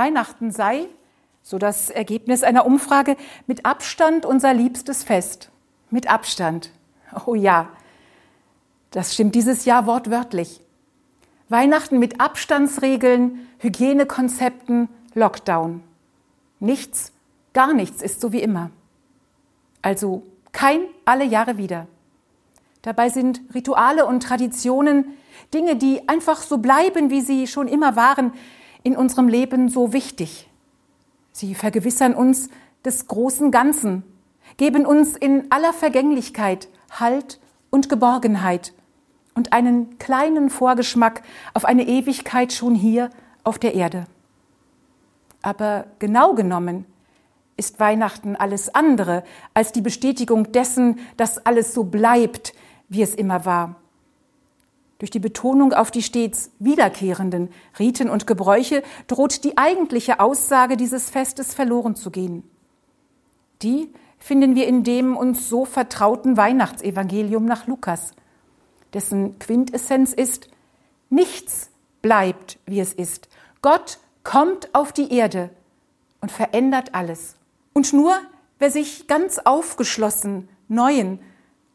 Weihnachten sei, so das Ergebnis einer Umfrage, mit Abstand unser liebstes Fest. Mit Abstand. Oh ja, das stimmt dieses Jahr wortwörtlich. Weihnachten mit Abstandsregeln, Hygienekonzepten, Lockdown. Nichts, gar nichts ist so wie immer. Also kein alle Jahre wieder. Dabei sind Rituale und Traditionen Dinge, die einfach so bleiben, wie sie schon immer waren, in unserem Leben so wichtig. Sie vergewissern uns des großen Ganzen, geben uns in aller Vergänglichkeit Halt und Geborgenheit und einen kleinen Vorgeschmack auf eine Ewigkeit schon hier auf der Erde. Aber genau genommen ist Weihnachten alles andere als die Bestätigung dessen, dass alles so bleibt, wie es immer war. Durch die Betonung auf die stets wiederkehrenden Riten und Gebräuche droht die eigentliche Aussage dieses Festes verloren zu gehen. Die finden wir in dem uns so vertrauten Weihnachtsevangelium nach Lukas, dessen Quintessenz ist, nichts bleibt, wie es ist. Gott kommt auf die Erde und verändert alles. Und nur wer sich ganz aufgeschlossen neuen,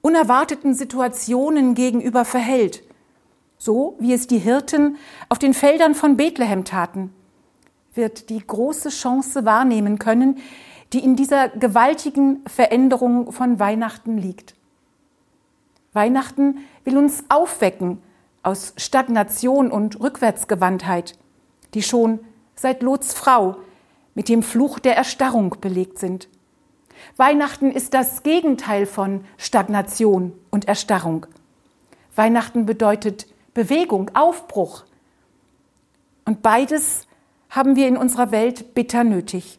unerwarteten Situationen gegenüber verhält, so wie es die Hirten auf den Feldern von Bethlehem taten, wird die große Chance wahrnehmen können, die in dieser gewaltigen Veränderung von Weihnachten liegt. Weihnachten will uns aufwecken aus Stagnation und Rückwärtsgewandtheit, die schon seit Lots Frau mit dem Fluch der Erstarrung belegt sind. Weihnachten ist das Gegenteil von Stagnation und Erstarrung. Weihnachten bedeutet Bewegung, Aufbruch. Und beides haben wir in unserer Welt bitter nötig.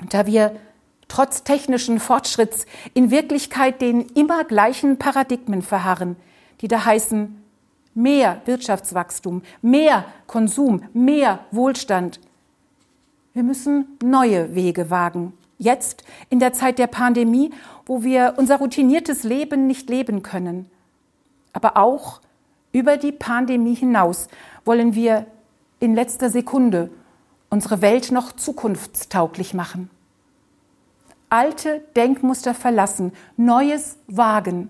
Und da wir trotz technischen Fortschritts in Wirklichkeit den immer gleichen Paradigmen verharren, die da heißen mehr Wirtschaftswachstum, mehr Konsum, mehr Wohlstand. Wir müssen neue Wege wagen. Jetzt in der Zeit der Pandemie, wo wir unser routiniertes Leben nicht leben können, aber auch über die Pandemie hinaus wollen wir in letzter Sekunde unsere Welt noch zukunftstauglich machen. Alte Denkmuster verlassen, Neues wagen.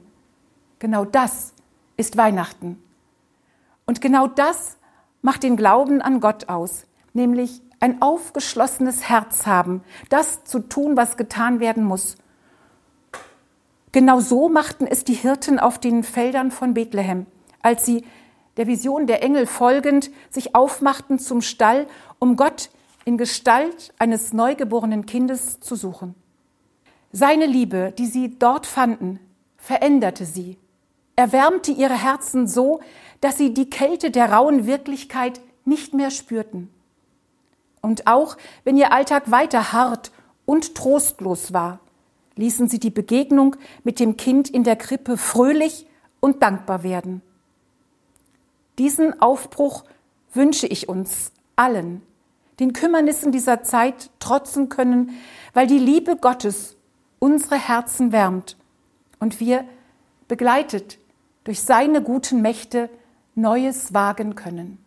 Genau das ist Weihnachten. Und genau das macht den Glauben an Gott aus, nämlich ein aufgeschlossenes Herz haben, das zu tun, was getan werden muss. Genau so machten es die Hirten auf den Feldern von Bethlehem als sie der Vision der Engel folgend sich aufmachten zum Stall, um Gott in Gestalt eines neugeborenen Kindes zu suchen. Seine Liebe, die sie dort fanden, veränderte sie, erwärmte ihre Herzen so, dass sie die Kälte der rauen Wirklichkeit nicht mehr spürten. Und auch wenn ihr Alltag weiter hart und trostlos war, ließen sie die Begegnung mit dem Kind in der Krippe fröhlich und dankbar werden. Diesen Aufbruch wünsche ich uns allen, den Kümmernissen dieser Zeit trotzen können, weil die Liebe Gottes unsere Herzen wärmt und wir, begleitet durch seine guten Mächte, Neues wagen können.